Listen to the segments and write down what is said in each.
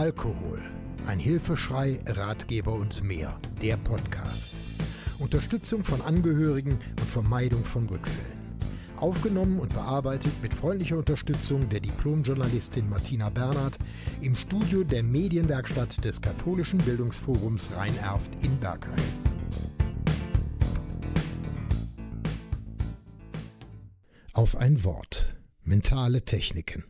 Alkohol. Ein Hilfeschrei, Ratgeber und mehr. Der Podcast. Unterstützung von Angehörigen und Vermeidung von Rückfällen. Aufgenommen und bearbeitet mit freundlicher Unterstützung der Diplomjournalistin Martina Bernhard im Studio der Medienwerkstatt des Katholischen Bildungsforums Rhein-Erft in Bergheim. Auf ein Wort. Mentale Techniken.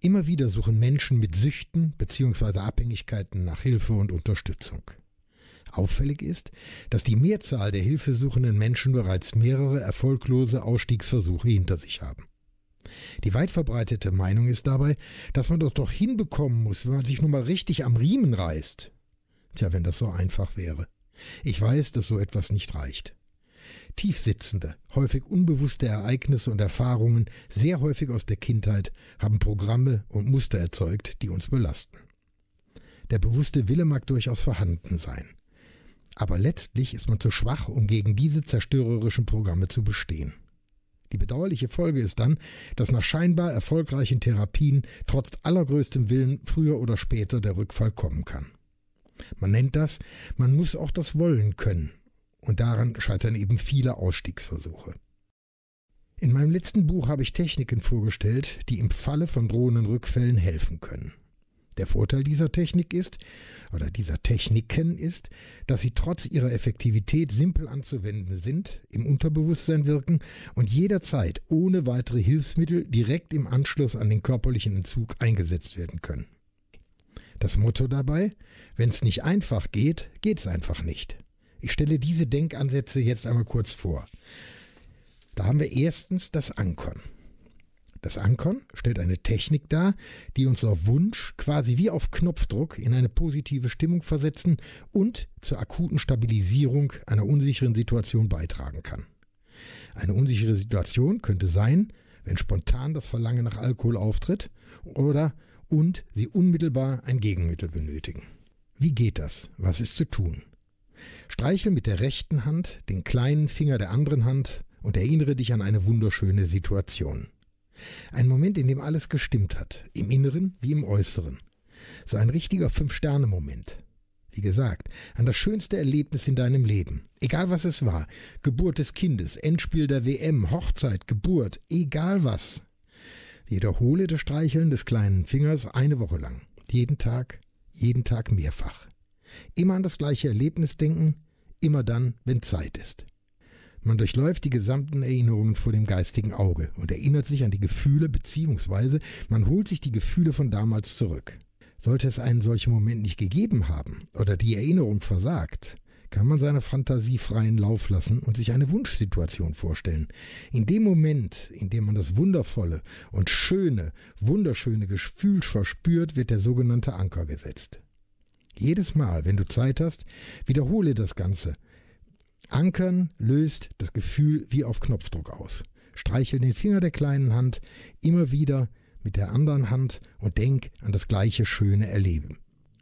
Immer wieder suchen Menschen mit Süchten bzw. Abhängigkeiten nach Hilfe und Unterstützung. Auffällig ist, dass die Mehrzahl der hilfesuchenden Menschen bereits mehrere erfolglose Ausstiegsversuche hinter sich haben. Die weit verbreitete Meinung ist dabei, dass man das doch hinbekommen muss, wenn man sich nun mal richtig am Riemen reißt. Tja, wenn das so einfach wäre. Ich weiß, dass so etwas nicht reicht. Tiefsitzende, häufig unbewusste Ereignisse und Erfahrungen, sehr häufig aus der Kindheit, haben Programme und Muster erzeugt, die uns belasten. Der bewusste Wille mag durchaus vorhanden sein. Aber letztlich ist man zu schwach, um gegen diese zerstörerischen Programme zu bestehen. Die bedauerliche Folge ist dann, dass nach scheinbar erfolgreichen Therapien trotz allergrößtem Willen früher oder später der Rückfall kommen kann. Man nennt das, man muss auch das Wollen können, und daran scheitern eben viele Ausstiegsversuche. In meinem letzten Buch habe ich Techniken vorgestellt, die im Falle von drohenden Rückfällen helfen können. Der Vorteil dieser Technik ist, oder dieser Techniken ist, dass sie trotz ihrer Effektivität simpel anzuwenden sind, im Unterbewusstsein wirken und jederzeit ohne weitere Hilfsmittel direkt im Anschluss an den körperlichen Entzug eingesetzt werden können. Das Motto dabei, wenn es nicht einfach geht, geht's einfach nicht. Ich stelle diese Denkansätze jetzt einmal kurz vor. Da haben wir erstens das Ankern. Das Ankern stellt eine Technik dar, die uns auf Wunsch quasi wie auf Knopfdruck in eine positive Stimmung versetzen und zur akuten Stabilisierung einer unsicheren Situation beitragen kann. Eine unsichere Situation könnte sein, wenn spontan das Verlangen nach Alkohol auftritt oder und sie unmittelbar ein Gegenmittel benötigen. Wie geht das? Was ist zu tun? Streichel mit der rechten Hand den kleinen Finger der anderen Hand und erinnere dich an eine wunderschöne Situation. Ein Moment, in dem alles gestimmt hat, im Inneren wie im Äußeren. So ein richtiger Fünf-Sterne-Moment. Wie gesagt, an das schönste Erlebnis in deinem Leben. Egal was es war. Geburt des Kindes, Endspiel der WM, Hochzeit, Geburt, egal was. Wiederhole das Streicheln des kleinen Fingers eine Woche lang. Jeden Tag, jeden Tag mehrfach. Immer an das gleiche Erlebnis denken, immer dann, wenn Zeit ist. Man durchläuft die gesamten Erinnerungen vor dem geistigen Auge und erinnert sich an die Gefühle beziehungsweise man holt sich die Gefühle von damals zurück. Sollte es einen solchen Moment nicht gegeben haben oder die Erinnerung versagt, kann man seiner Fantasie freien Lauf lassen und sich eine Wunschsituation vorstellen. In dem Moment, in dem man das wundervolle und schöne, wunderschöne Gefühl verspürt, wird der sogenannte Anker gesetzt. Jedes Mal, wenn du Zeit hast, wiederhole das Ganze. Ankern löst das Gefühl wie auf Knopfdruck aus. Streichel den Finger der kleinen Hand immer wieder mit der anderen Hand und denk an das gleiche schöne Erleben.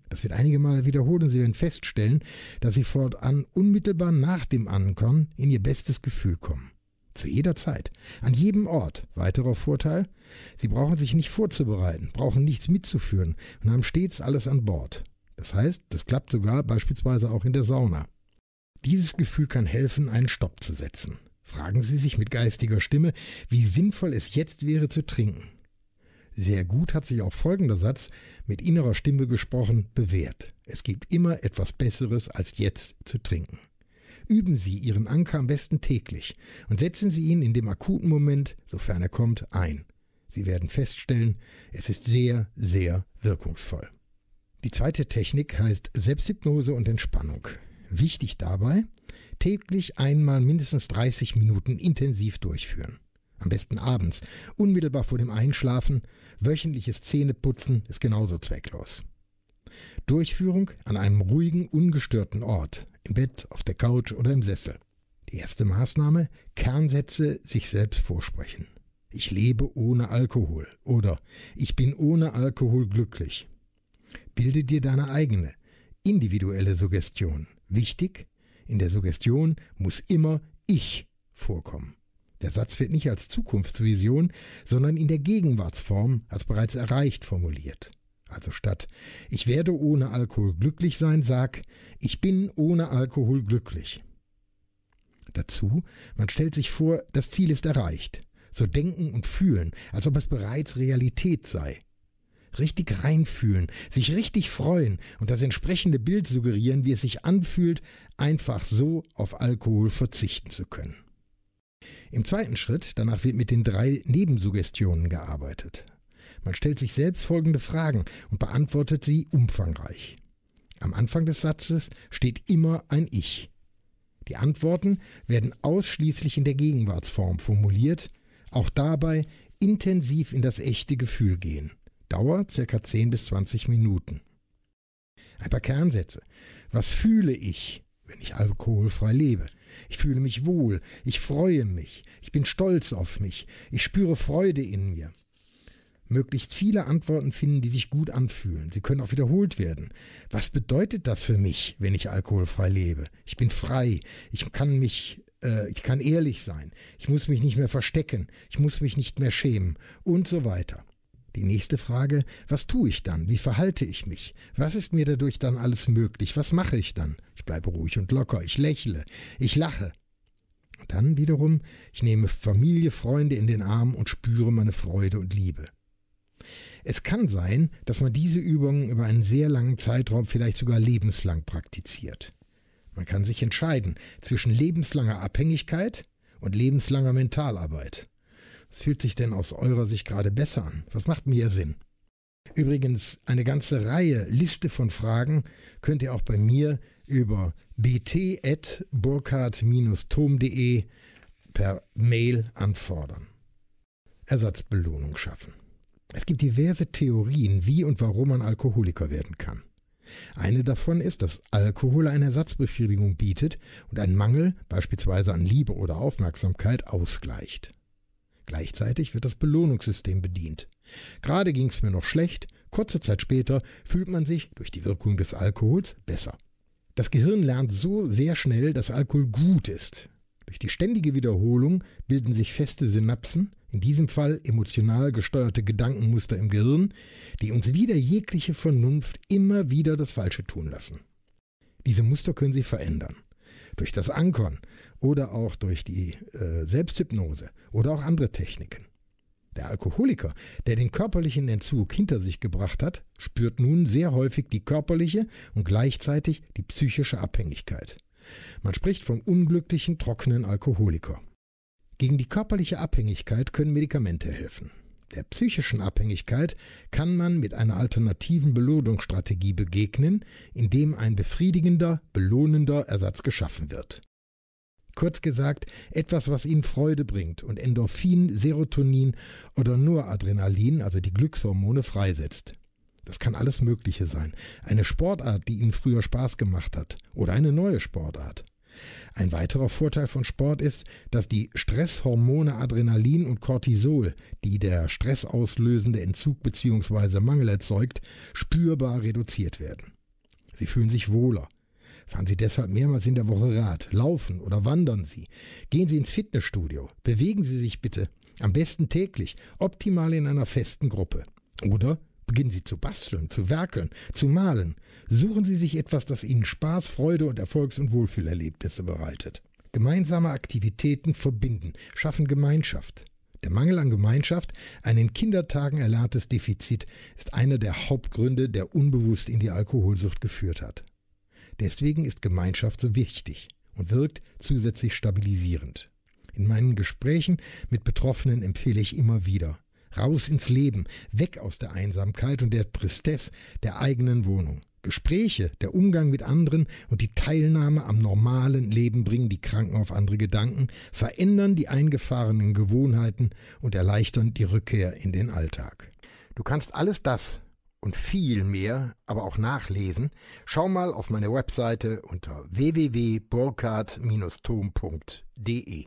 Das wird einige Male wiederholt und Sie werden feststellen, dass Sie fortan unmittelbar nach dem Ankern in Ihr bestes Gefühl kommen. Zu jeder Zeit, an jedem Ort. Weiterer Vorteil? Sie brauchen sich nicht vorzubereiten, brauchen nichts mitzuführen und haben stets alles an Bord. Das heißt, das klappt sogar beispielsweise auch in der Sauna. Dieses Gefühl kann helfen, einen Stopp zu setzen. Fragen Sie sich mit geistiger Stimme, wie sinnvoll es jetzt wäre zu trinken. Sehr gut hat sich auch folgender Satz mit innerer Stimme gesprochen bewährt. Es gibt immer etwas Besseres als jetzt zu trinken. Üben Sie Ihren Anker am besten täglich und setzen Sie ihn in dem akuten Moment, sofern er kommt, ein. Sie werden feststellen, es ist sehr, sehr wirkungsvoll. Die zweite Technik heißt Selbsthypnose und Entspannung. Wichtig dabei, täglich einmal mindestens 30 Minuten intensiv durchführen. Am besten abends, unmittelbar vor dem Einschlafen, wöchentliches Zähneputzen ist genauso zwecklos. Durchführung an einem ruhigen, ungestörten Ort, im Bett, auf der Couch oder im Sessel. Die erste Maßnahme, Kernsätze sich selbst vorsprechen. Ich lebe ohne Alkohol oder ich bin ohne Alkohol glücklich. Bilde dir deine eigene, individuelle Suggestion. Wichtig, in der Suggestion muss immer ich vorkommen. Der Satz wird nicht als Zukunftsvision, sondern in der Gegenwartsform als bereits erreicht formuliert. Also statt ich werde ohne Alkohol glücklich sein, sag ich bin ohne Alkohol glücklich. Dazu, man stellt sich vor, das Ziel ist erreicht. So denken und fühlen, als ob es bereits Realität sei. Richtig reinfühlen, sich richtig freuen und das entsprechende Bild suggerieren, wie es sich anfühlt, einfach so auf Alkohol verzichten zu können. Im zweiten Schritt, danach wird mit den drei Nebensuggestionen gearbeitet. Man stellt sich selbst folgende Fragen und beantwortet sie umfangreich. Am Anfang des Satzes steht immer ein Ich. Die Antworten werden ausschließlich in der Gegenwartsform formuliert, auch dabei intensiv in das echte Gefühl gehen. Dauer ca. 10 bis 20 Minuten. Ein paar Kernsätze. Was fühle ich, wenn ich alkoholfrei lebe? Ich fühle mich wohl, ich freue mich, ich bin stolz auf mich, ich spüre Freude in mir möglichst viele Antworten finden, die sich gut anfühlen. Sie können auch wiederholt werden. Was bedeutet das für mich, wenn ich alkoholfrei lebe? Ich bin frei. Ich kann mich, äh, ich kann ehrlich sein. Ich muss mich nicht mehr verstecken. Ich muss mich nicht mehr schämen und so weiter. Die nächste Frage, was tue ich dann? Wie verhalte ich mich? Was ist mir dadurch dann alles möglich? Was mache ich dann? Ich bleibe ruhig und locker, ich lächle, ich lache. Und dann wiederum, ich nehme Familie, Freunde in den Arm und spüre meine Freude und Liebe. Es kann sein, dass man diese Übungen über einen sehr langen Zeitraum, vielleicht sogar lebenslang praktiziert. Man kann sich entscheiden zwischen lebenslanger Abhängigkeit und lebenslanger Mentalarbeit. Was fühlt sich denn aus eurer Sicht gerade besser an? Was macht mehr Sinn? Übrigens, eine ganze Reihe, Liste von Fragen könnt ihr auch bei mir über bt.burkhardt-tom.de per Mail anfordern. Ersatzbelohnung schaffen. Es gibt diverse Theorien, wie und warum man Alkoholiker werden kann. Eine davon ist, dass Alkohol eine Ersatzbefriedigung bietet und einen Mangel, beispielsweise an Liebe oder Aufmerksamkeit, ausgleicht. Gleichzeitig wird das Belohnungssystem bedient. Gerade ging es mir noch schlecht, kurze Zeit später fühlt man sich durch die Wirkung des Alkohols besser. Das Gehirn lernt so sehr schnell, dass Alkohol gut ist. Durch die ständige Wiederholung bilden sich feste Synapsen, in diesem Fall emotional gesteuerte Gedankenmuster im Gehirn, die uns wider jegliche Vernunft immer wieder das Falsche tun lassen. Diese Muster können Sie verändern. Durch das Ankern oder auch durch die äh, Selbsthypnose oder auch andere Techniken. Der Alkoholiker, der den körperlichen Entzug hinter sich gebracht hat, spürt nun sehr häufig die körperliche und gleichzeitig die psychische Abhängigkeit. Man spricht vom unglücklichen, trockenen Alkoholiker. Gegen die körperliche Abhängigkeit können Medikamente helfen. Der psychischen Abhängigkeit kann man mit einer alternativen Belohnungsstrategie begegnen, indem ein befriedigender, belohnender Ersatz geschaffen wird. Kurz gesagt, etwas, was Ihnen Freude bringt und Endorphin, Serotonin oder Noradrenalin, also die Glückshormone, freisetzt. Das kann alles Mögliche sein. Eine Sportart, die Ihnen früher Spaß gemacht hat, oder eine neue Sportart. Ein weiterer Vorteil von Sport ist, dass die Stresshormone Adrenalin und Cortisol, die der stressauslösende Entzug bzw. Mangel erzeugt, spürbar reduziert werden. Sie fühlen sich wohler. Fahren Sie deshalb mehrmals in der Woche Rad, laufen oder wandern Sie. Gehen Sie ins Fitnessstudio. Bewegen Sie sich bitte. Am besten täglich, optimal in einer festen Gruppe. Oder Beginnen Sie zu basteln, zu werkeln, zu malen. Suchen Sie sich etwas, das Ihnen Spaß, Freude und Erfolgs- und Wohlfühlerlebnisse bereitet. Gemeinsame Aktivitäten verbinden, schaffen Gemeinschaft. Der Mangel an Gemeinschaft, ein in Kindertagen erlerntes Defizit, ist einer der Hauptgründe, der unbewusst in die Alkoholsucht geführt hat. Deswegen ist Gemeinschaft so wichtig und wirkt zusätzlich stabilisierend. In meinen Gesprächen mit Betroffenen empfehle ich immer wieder, Raus ins Leben, weg aus der Einsamkeit und der Tristesse der eigenen Wohnung. Gespräche, der Umgang mit anderen und die Teilnahme am normalen Leben bringen die Kranken auf andere Gedanken, verändern die eingefahrenen Gewohnheiten und erleichtern die Rückkehr in den Alltag. Du kannst alles das und viel mehr aber auch nachlesen. Schau mal auf meine Webseite unter www.burkhard-tom.de.